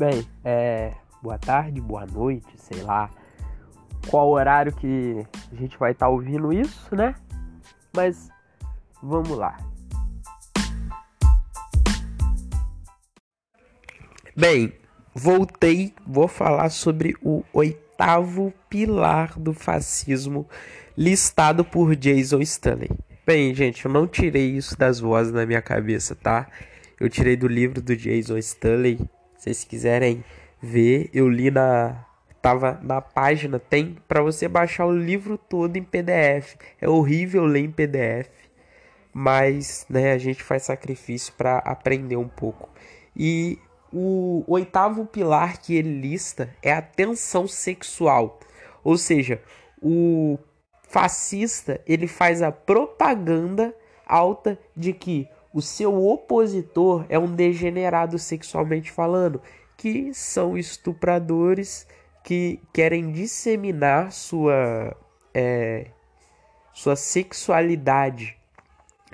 Bem, é. Boa tarde, boa noite, sei lá qual horário que a gente vai estar tá ouvindo isso, né? Mas vamos lá. Bem, voltei, vou falar sobre o oitavo pilar do fascismo listado por Jason Stanley. Bem, gente, eu não tirei isso das vozes na minha cabeça, tá? Eu tirei do livro do Jason Stanley. Se vocês quiserem ver, eu li na tava na página, tem para você baixar o livro todo em PDF. É horrível ler em PDF, mas né, a gente faz sacrifício para aprender um pouco. E o oitavo pilar que ele lista é a tensão sexual. Ou seja, o fascista ele faz a propaganda alta de que o seu opositor é um degenerado sexualmente falando, que são estupradores que querem disseminar sua é, sua sexualidade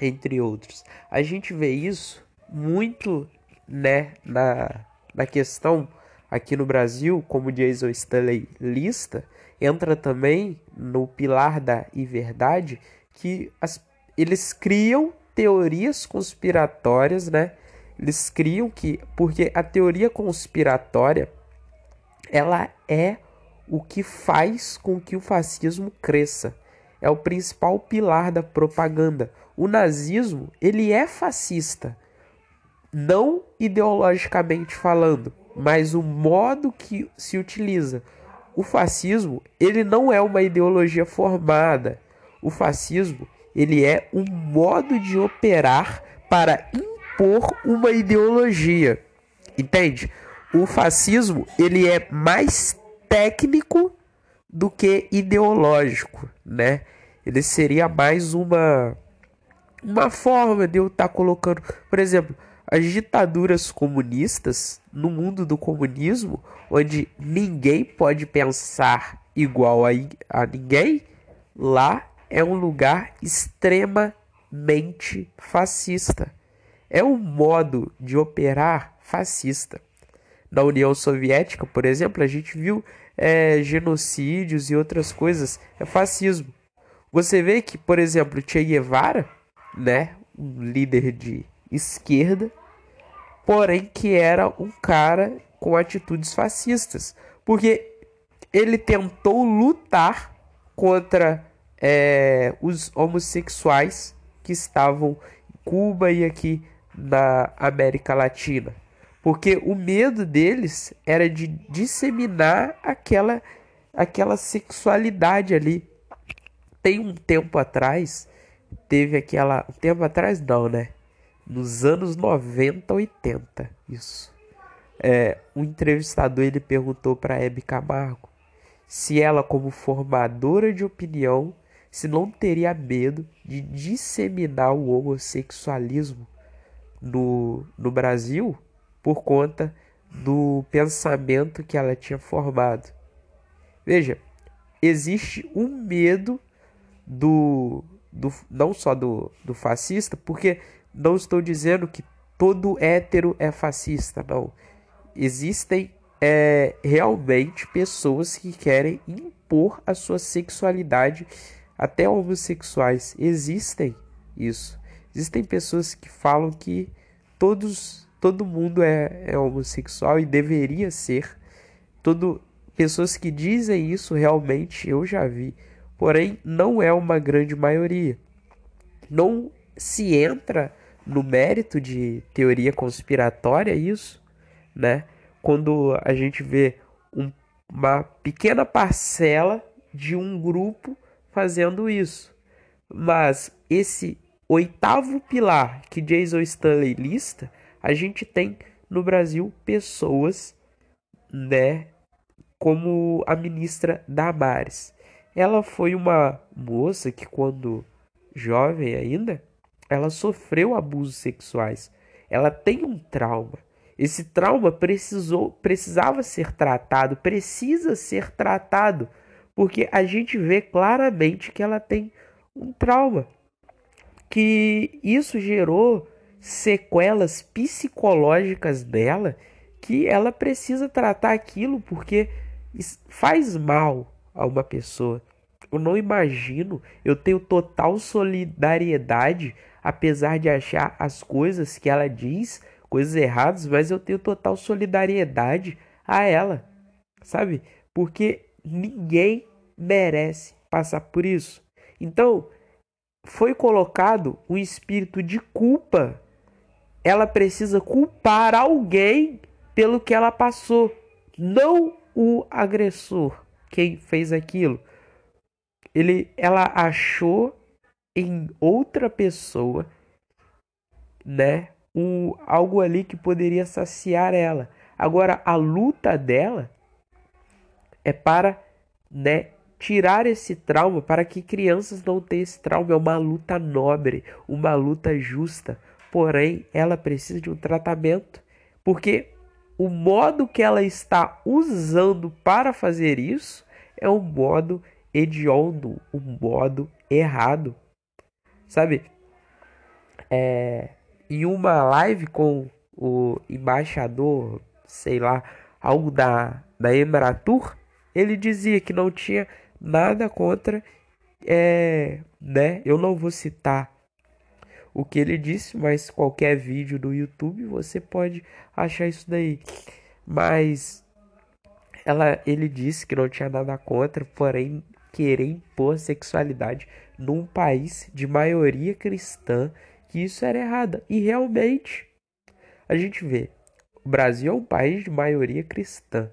entre outros. A gente vê isso muito né, na, na questão aqui no Brasil, como Jason Stanley lista, entra também no pilar da verdade que as, eles criam teorias conspiratórias, né? Eles criam que porque a teoria conspiratória ela é o que faz com que o fascismo cresça. É o principal pilar da propaganda. O nazismo, ele é fascista, não ideologicamente falando, mas o modo que se utiliza. O fascismo, ele não é uma ideologia formada. O fascismo, ele é um modo de operar para impor uma ideologia. Entende? O fascismo, ele é mais técnico do que ideológico, né? Ele seria mais uma uma forma de eu estar tá colocando, por exemplo, as ditaduras comunistas no mundo do comunismo, onde ninguém pode pensar igual a, a ninguém, lá é um lugar extremamente fascista. É um modo de operar fascista. Na União Soviética, por exemplo, a gente viu é, genocídios e outras coisas. É fascismo. Você vê que, por exemplo, Che Guevara, né, um líder de esquerda, porém que era um cara com atitudes fascistas, porque ele tentou lutar contra é, os homossexuais que estavam em Cuba e aqui na América Latina, porque o medo deles era de disseminar aquela aquela sexualidade ali. Tem um tempo atrás, teve aquela. Um tempo atrás, não, né? nos anos 90, 80, isso. É, um entrevistador ele perguntou para Hebe Camargo se ela, como formadora de opinião, se não teria medo de disseminar o homossexualismo no, no Brasil por conta do pensamento que ela tinha formado. Veja, existe um medo do, do não só do, do fascista, porque não estou dizendo que todo hétero é fascista, não. Existem é, realmente pessoas que querem impor a sua sexualidade, até homossexuais. Existem isso. Existem pessoas que falam que todos, todo mundo é, é homossexual e deveria ser. Todo, pessoas que dizem isso realmente eu já vi. Porém, não é uma grande maioria. Não se entra no mérito de teoria conspiratória isso, né? Quando a gente vê um, uma pequena parcela de um grupo fazendo isso. Mas esse oitavo pilar que Jason Stanley lista, a gente tem no Brasil pessoas, né, como a ministra Damares. Ela foi uma moça que quando jovem ainda, ela sofreu abusos sexuais. Ela tem um trauma. Esse trauma precisou, precisava ser tratado, precisa ser tratado, porque a gente vê claramente que ela tem um trauma. Que isso gerou sequelas psicológicas dela que ela precisa tratar aquilo porque faz mal a uma pessoa. Eu não imagino, eu tenho total solidariedade, apesar de achar as coisas que ela diz coisas erradas, mas eu tenho total solidariedade a ela, sabe? Porque ninguém merece passar por isso. Então, foi colocado um espírito de culpa. Ela precisa culpar alguém pelo que ela passou, não o agressor, quem fez aquilo. Ele, ela achou em outra pessoa, né, um, algo ali que poderia saciar ela. Agora a luta dela é para, né, tirar esse trauma para que crianças não tenham esse trauma. É uma luta nobre, uma luta justa. Porém, ela precisa de um tratamento, porque o modo que ela está usando para fazer isso é um modo hediondo, um modo errado. Sabe? É, em uma live com o embaixador, sei lá, algo da, da Embratur, ele dizia que não tinha nada contra, é, né? Eu não vou citar o que ele disse, mas qualquer vídeo do YouTube você pode achar isso daí. Mas ela, ele disse que não tinha nada contra, porém querer impor sexualidade num país de maioria cristã, que isso era errado. E realmente, a gente vê, o Brasil é um país de maioria cristã.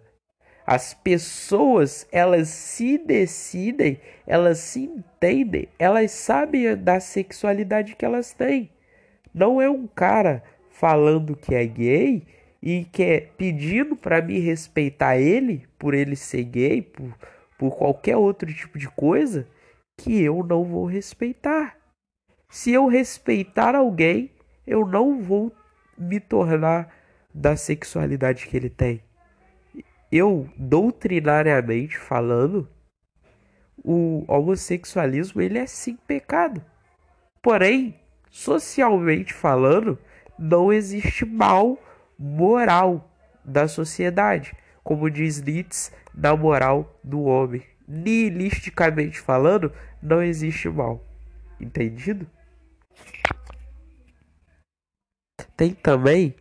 As pessoas, elas se decidem, elas se entendem, elas sabem da sexualidade que elas têm. Não é um cara falando que é gay e que é pedindo para me respeitar ele por ele ser gay, por, por qualquer outro tipo de coisa, que eu não vou respeitar. Se eu respeitar alguém, eu não vou me tornar da sexualidade que ele tem eu, doutrinariamente falando, o homossexualismo ele é sim pecado. Porém, socialmente falando, não existe mal moral da sociedade, como diz Nietzsche, na moral do homem. Nihilisticamente falando, não existe mal. Entendido? Tem também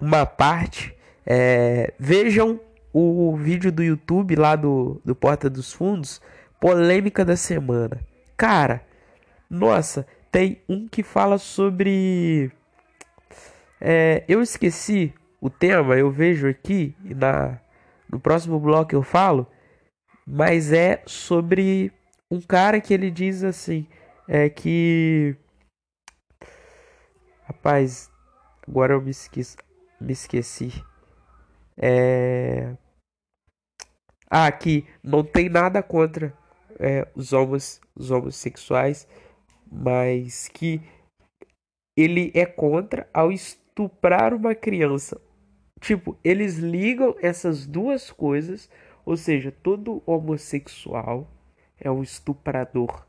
uma parte. É, vejam o vídeo do YouTube lá do, do Porta dos Fundos, polêmica da semana. Cara, nossa, tem um que fala sobre. É, eu esqueci o tema, eu vejo aqui na no próximo bloco eu falo, mas é sobre um cara que ele diz assim, é que rapaz, agora eu me esqueci, me esqueci. É... Ah, que não tem nada contra é, os, homos, os homossexuais, mas que ele é contra ao estuprar uma criança. Tipo, eles ligam essas duas coisas, ou seja, todo homossexual é um estuprador.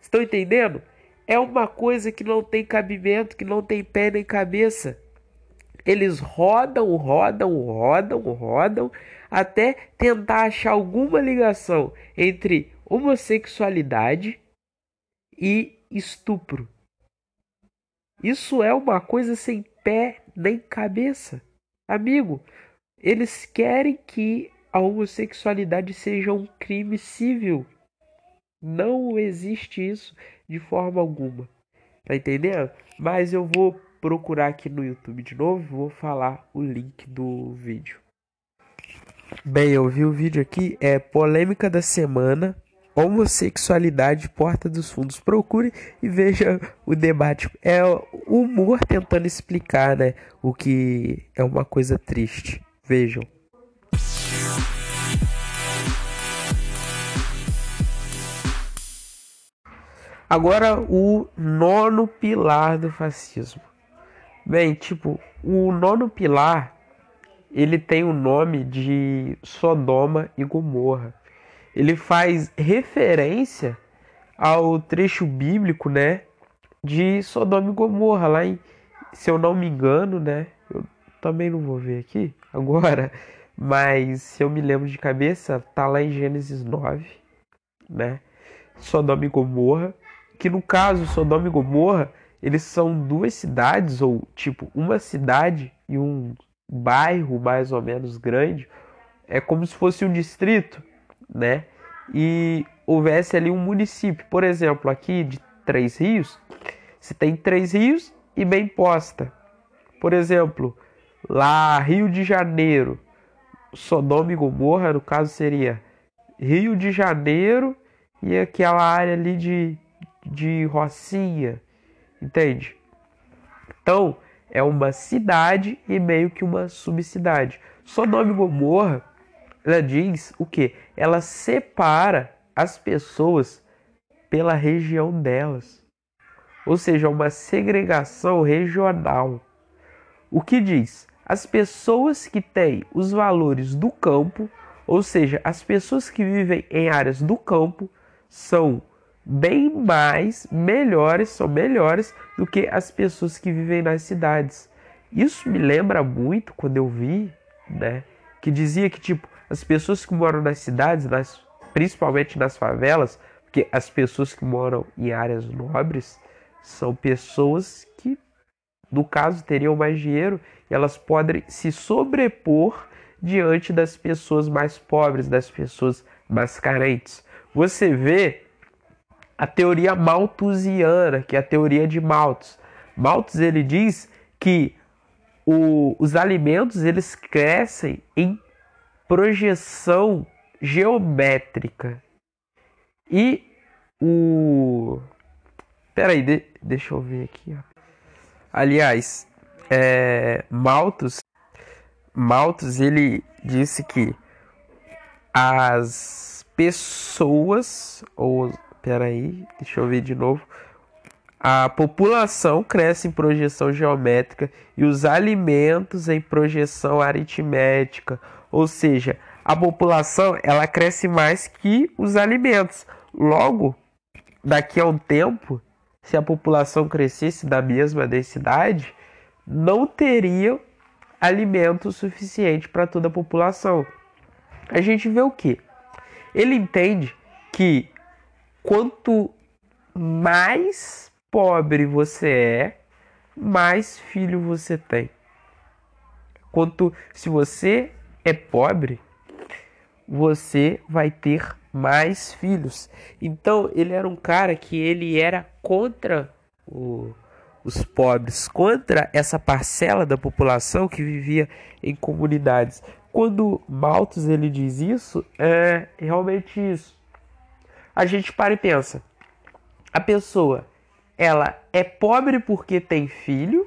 Estão entendendo? É uma coisa que não tem cabimento, que não tem pé nem cabeça. Eles rodam, rodam, rodam, rodam até tentar achar alguma ligação entre homossexualidade e estupro. Isso é uma coisa sem pé nem cabeça. Amigo, eles querem que a homossexualidade seja um crime civil. Não existe isso de forma alguma. Tá entendendo? Mas eu vou procurar aqui no YouTube de novo, vou falar o link do vídeo. Bem, eu vi o vídeo aqui, é polêmica da semana, homossexualidade porta dos fundos. Procure e veja o debate. É o humor tentando explicar, né, o que é uma coisa triste. Vejam. Agora o nono pilar do fascismo. Bem, tipo, o nono pilar ele tem o nome de Sodoma e Gomorra. Ele faz referência ao trecho bíblico, né, de Sodoma e Gomorra, lá em, se eu não me engano, né, eu também não vou ver aqui agora, mas se eu me lembro de cabeça, tá lá em Gênesis 9, né? Sodoma e Gomorra, que no caso Sodoma e Gomorra, eles são duas cidades ou tipo uma cidade e um bairro mais ou menos grande, é como se fosse um distrito, né? E houvesse ali um município, por exemplo, aqui de Três Rios, se tem Três Rios e bem posta. Por exemplo, lá Rio de Janeiro, Sodoma e Gomorra, no caso seria Rio de Janeiro e aquela área ali de, de Rocinha, entende? Então, é uma cidade e meio que uma subcidade. Sodoma e Gomorra, ela diz o que? Ela separa as pessoas pela região delas. Ou seja, uma segregação regional. O que diz? As pessoas que têm os valores do campo, ou seja, as pessoas que vivem em áreas do campo, são bem mais melhores, são melhores do que as pessoas que vivem nas cidades. Isso me lembra muito quando eu vi, né, que dizia que tipo as pessoas que moram nas cidades, nas, principalmente nas favelas, porque as pessoas que moram em áreas nobres são pessoas que no caso teriam mais dinheiro e elas podem se sobrepor diante das pessoas mais pobres, das pessoas mais carentes. Você vê a teoria malthusiana, que é a teoria de Malthus. Malthus ele diz que o, os alimentos eles crescem em projeção geométrica. E o. Peraí, de, deixa eu ver aqui. Ó. Aliás, é, Malthus, Malthus ele disse que as pessoas ou Peraí, deixa eu ver de novo. A população cresce em projeção geométrica e os alimentos em projeção aritmética, ou seja, a população ela cresce mais que os alimentos. Logo, daqui a um tempo, se a população crescesse da mesma densidade, não teria alimento suficiente para toda a população. A gente vê o que? Ele entende que quanto mais pobre você é, mais filho você tem. Quanto se você é pobre, você vai ter mais filhos. Então ele era um cara que ele era contra o, os pobres, contra essa parcela da população que vivia em comunidades. Quando Malthus ele diz isso, é realmente isso a gente para e pensa: a pessoa ela é pobre porque tem filho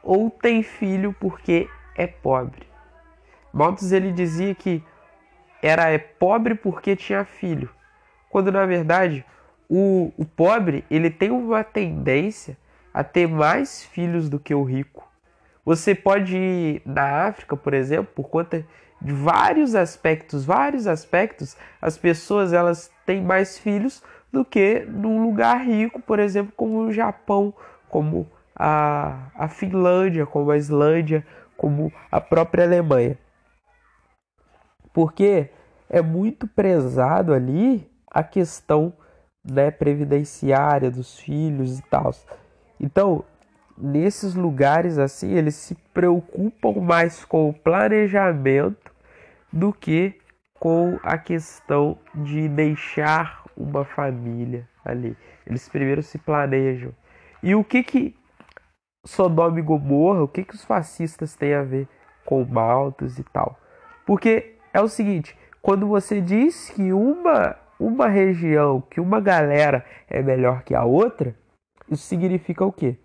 ou tem filho porque é pobre? Malthus ele dizia que era é pobre porque tinha filho, quando na verdade o, o pobre ele tem uma tendência a ter mais filhos do que o rico. Você pode ir na África, por exemplo, por conta de vários aspectos, vários aspectos, as pessoas elas têm mais filhos do que num lugar rico, por exemplo, como o Japão, como a, a Finlândia, como a Islândia, como a própria Alemanha. Porque é muito prezado ali a questão né, previdenciária dos filhos e tal. Então, nesses lugares assim, eles se preocupam mais com o planejamento do que com a questão de deixar uma família ali. Eles primeiro se planejam. E o que que Sodoma e Gomorra, o que que os fascistas têm a ver com Maltos e tal? Porque é o seguinte, quando você diz que uma uma região, que uma galera é melhor que a outra, isso significa o quê?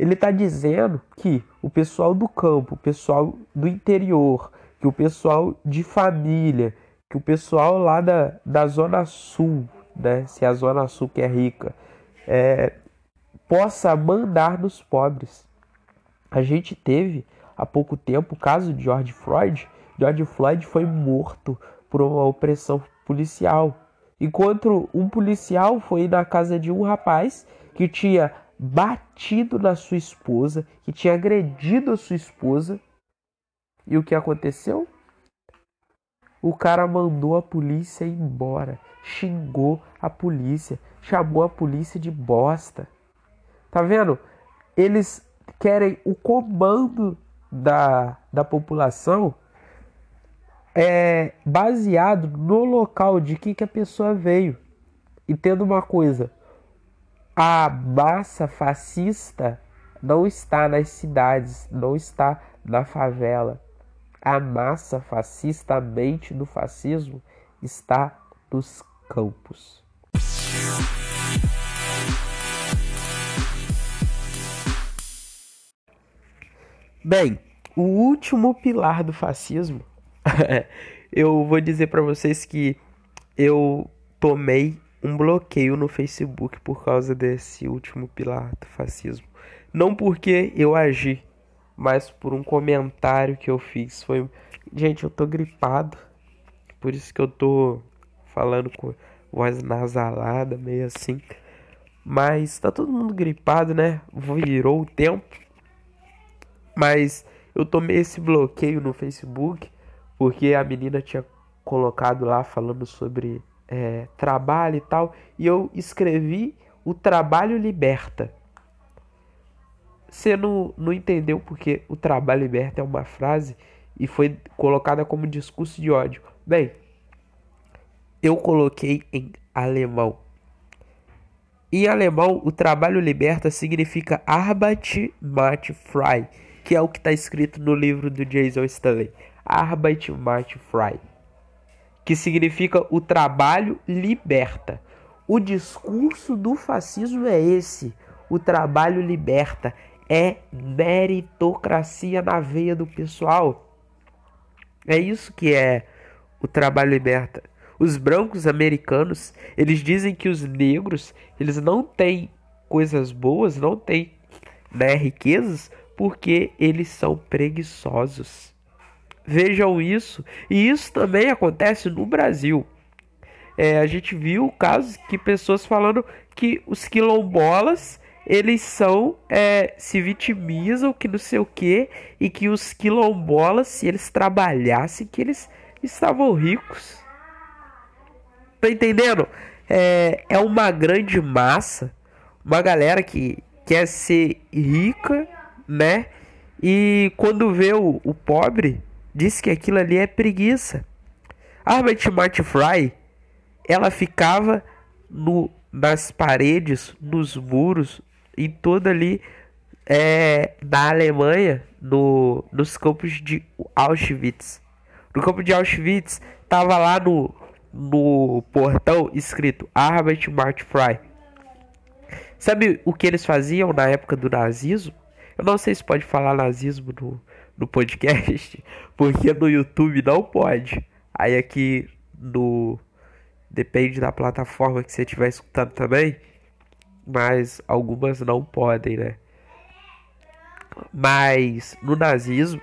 Ele está dizendo que o pessoal do campo, o pessoal do interior, que o pessoal de família, que o pessoal lá da, da Zona Sul, né, se a Zona Sul que é rica, é, possa mandar nos pobres. A gente teve há pouco tempo o caso de George Floyd. George Floyd foi morto por uma opressão policial. Enquanto um policial foi na casa de um rapaz que tinha batido na sua esposa, que tinha agredido a sua esposa. E o que aconteceu? O cara mandou a polícia embora, xingou a polícia, chamou a polícia de bosta. Tá vendo? Eles querem o comando da, da população é baseado no local de que, que a pessoa veio. E tendo uma coisa, a massa fascista não está nas cidades, não está na favela. A massa fascista, a mente do fascismo está nos campos. Bem, o último pilar do fascismo, eu vou dizer para vocês que eu tomei um bloqueio no Facebook por causa desse último pilar do fascismo. Não porque eu agi, mas por um comentário que eu fiz. Foi, gente, eu tô gripado, por isso que eu tô falando com voz nasalada, meio assim. Mas tá todo mundo gripado, né? Virou o tempo. Mas eu tomei esse bloqueio no Facebook porque a menina tinha colocado lá falando sobre é, trabalho e tal. E eu escrevi: O trabalho liberta. Você não, não entendeu porque o trabalho liberta é uma frase e foi colocada como discurso de ódio. Bem, eu coloquei em alemão. Em alemão, o trabalho liberta significa Arbeit macht frei que é o que está escrito no livro do Jason Stanley, Arbeit macht frei, que significa o trabalho liberta. O discurso do fascismo é esse: o trabalho liberta, é meritocracia na veia do pessoal. É isso que é o trabalho liberta. Os brancos americanos, eles dizem que os negros, eles não têm coisas boas, não têm né, riquezas, porque eles são preguiçosos. Vejam isso, e isso também acontece no Brasil. É, a gente viu casos que pessoas falando que os quilombolas eles são é, se vitimizam que não sei o que e que os quilombolas se eles trabalhassem que eles estavam ricos tá entendendo é, é uma grande massa uma galera que quer ser rica né? E quando vê o, o pobre, diz que aquilo ali é preguiça. A Arbeit Martin Fry, ela ficava no, nas paredes, nos muros, em toda ali é, na Alemanha, no, nos campos de Auschwitz. No campo de Auschwitz, tava lá no, no portão escrito Arbeit Martin Fry. Sabe o que eles faziam na época do nazismo? Eu não sei se pode falar nazismo no, no podcast, porque no YouTube não pode. Aí aqui no. Depende da plataforma que você estiver escutando também. Mas algumas não podem, né? Mas no nazismo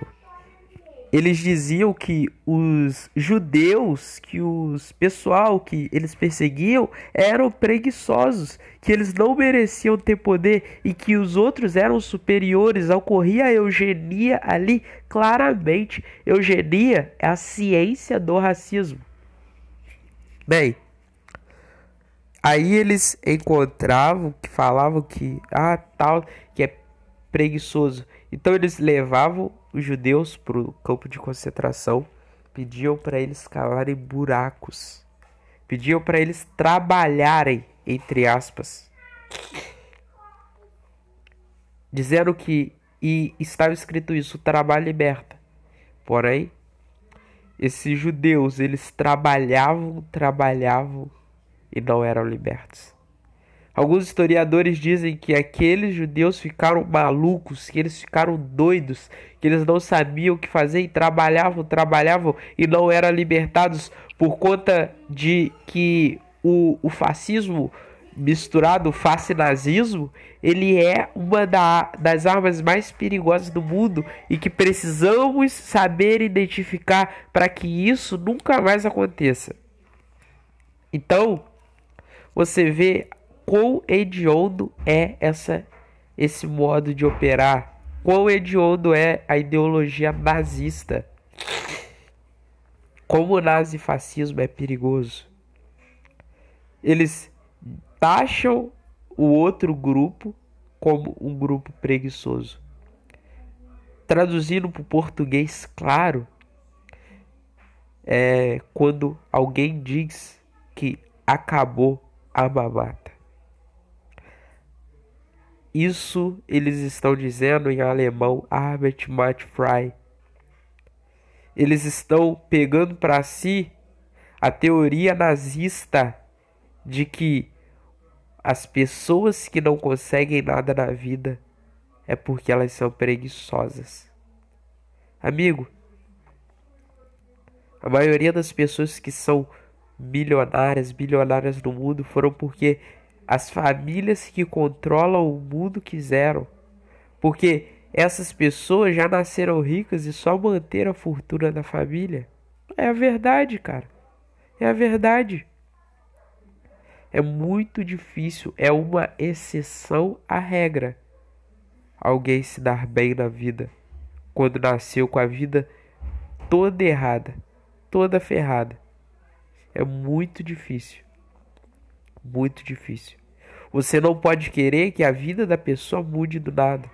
eles diziam que os judeus, que os pessoal que eles perseguiam eram preguiçosos, que eles não mereciam ter poder e que os outros eram superiores. Ocorria a eugenia ali claramente. Eugenia é a ciência do racismo. Bem, aí eles encontravam que falavam que ah tal que é preguiçoso. Então eles levavam os judeus para o campo de concentração, pediam para eles cavarem buracos, pediam para eles trabalharem, entre aspas, dizendo que e estava escrito isso, trabalho liberta. Porém, esses judeus, eles trabalhavam, trabalhavam e não eram libertos. Alguns historiadores dizem que aqueles judeus ficaram malucos, que eles ficaram doidos, que eles não sabiam o que fazer e trabalhavam, trabalhavam e não eram libertados por conta de que o, o fascismo misturado fascinazismo, ele é uma da, das armas mais perigosas do mundo e que precisamos saber identificar para que isso nunca mais aconteça. Então, você vê quão hediondo é essa esse modo de operar, quão hediondo é a ideologia nazista. Como o nazifascismo é perigoso. Eles taxam o outro grupo como um grupo preguiçoso. Traduzindo para o português claro, é quando alguém diz que acabou a mamata. Isso eles estão dizendo em alemão Arbeit macht frei. Eles estão pegando para si a teoria nazista de que as pessoas que não conseguem nada na vida é porque elas são preguiçosas. Amigo, a maioria das pessoas que são milionárias, bilionárias no mundo foram porque as famílias que controlam o mundo quiseram. Porque essas pessoas já nasceram ricas e só manteram a fortuna da família. É a verdade, cara. É a verdade. É muito difícil, é uma exceção à regra. Alguém se dar bem na vida quando nasceu com a vida toda errada, toda ferrada. É muito difícil. Muito difícil. Você não pode querer que a vida da pessoa mude do nada.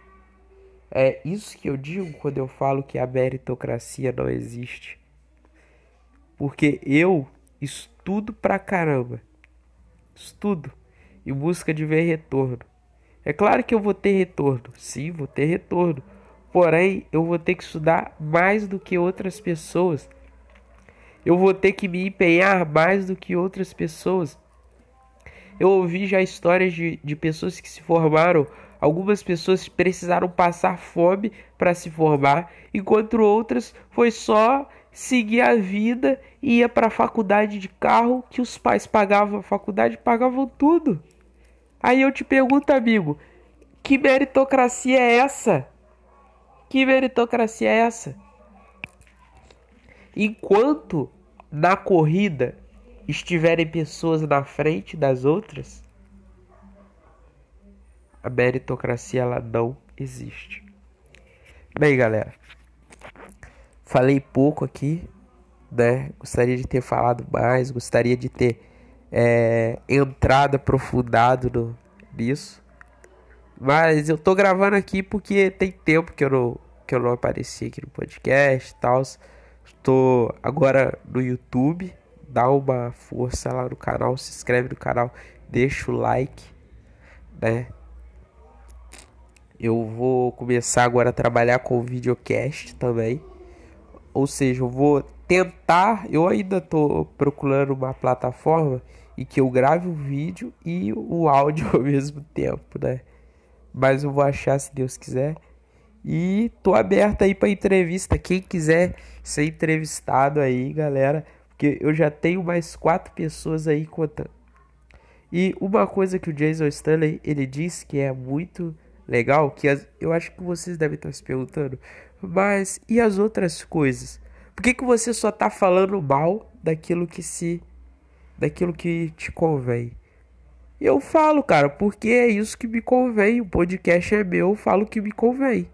É isso que eu digo quando eu falo que a meritocracia não existe. Porque eu estudo pra caramba. Estudo em busca de ver retorno. É claro que eu vou ter retorno. Sim, vou ter retorno. Porém, eu vou ter que estudar mais do que outras pessoas eu vou ter que me empenhar mais do que outras pessoas. Eu ouvi já histórias de, de pessoas que se formaram. Algumas pessoas precisaram passar fome para se formar, enquanto outras foi só seguir a vida e ia para a faculdade de carro que os pais pagavam a faculdade, pagavam tudo. Aí eu te pergunto, amigo, que meritocracia é essa? Que meritocracia é essa? Enquanto na corrida estiverem pessoas na frente das outras, a meritocracia ela não existe. Bem, galera, falei pouco aqui, né? Gostaria de ter falado mais, gostaria de ter é, entrado aprofundado no, nisso. Mas eu tô gravando aqui porque tem tempo que eu não, que eu não apareci aqui no podcast e tal. Estou agora no YouTube. Dá uma força lá no canal, se inscreve no canal, deixa o like, né? Eu vou começar agora a trabalhar com videocast também. Ou seja, eu vou tentar, eu ainda estou procurando uma plataforma e que eu grave o vídeo e o áudio ao mesmo tempo, né? Mas eu vou achar se Deus quiser. E tô aberto aí para entrevista. Quem quiser ser entrevistado aí, galera, porque eu já tenho mais quatro pessoas aí contando. E uma coisa que o Jason Stanley ele disse que é muito legal, que as, eu acho que vocês devem estar se perguntando, mas e as outras coisas? Por que, que você só tá falando mal daquilo que se daquilo que te convém? Eu falo, cara, porque é isso que me convém. O podcast é meu, eu falo o que me convém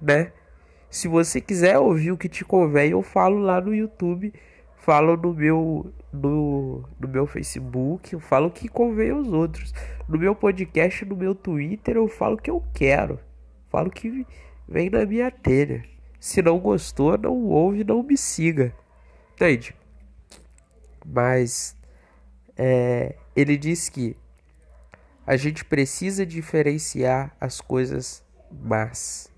né? Se você quiser ouvir o que te convém, eu falo lá no YouTube, falo no meu no, no meu Facebook, eu falo o que convém aos outros. No meu podcast, no meu Twitter, eu falo o que eu quero. Falo o que vem na minha telha. Se não gostou, não ouve, não me siga. Entende? Mas é, ele diz que a gente precisa diferenciar as coisas más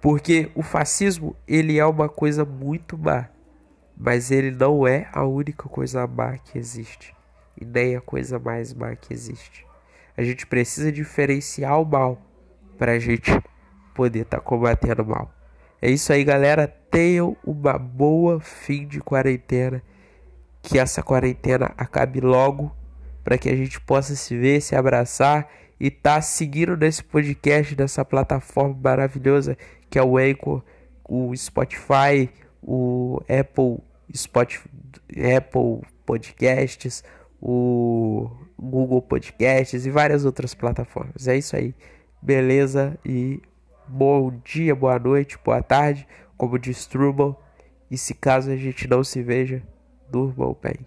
porque o fascismo, ele é uma coisa muito má, mas ele não é a única coisa má que existe, e nem a coisa mais má que existe. A gente precisa diferenciar o mal para a gente poder estar tá combatendo o mal. É isso aí, galera. Tenham uma boa fim de quarentena. Que essa quarentena acabe logo para que a gente possa se ver, se abraçar e tá seguindo nesse podcast, nessa plataforma maravilhosa que é o Anchor, o Spotify, o Apple, Spotify, Apple Podcasts, o Google Podcasts e várias outras plataformas. É isso aí. beleza? E bom dia, boa noite, boa tarde, como diz. E se caso a gente não se veja, durmam bem.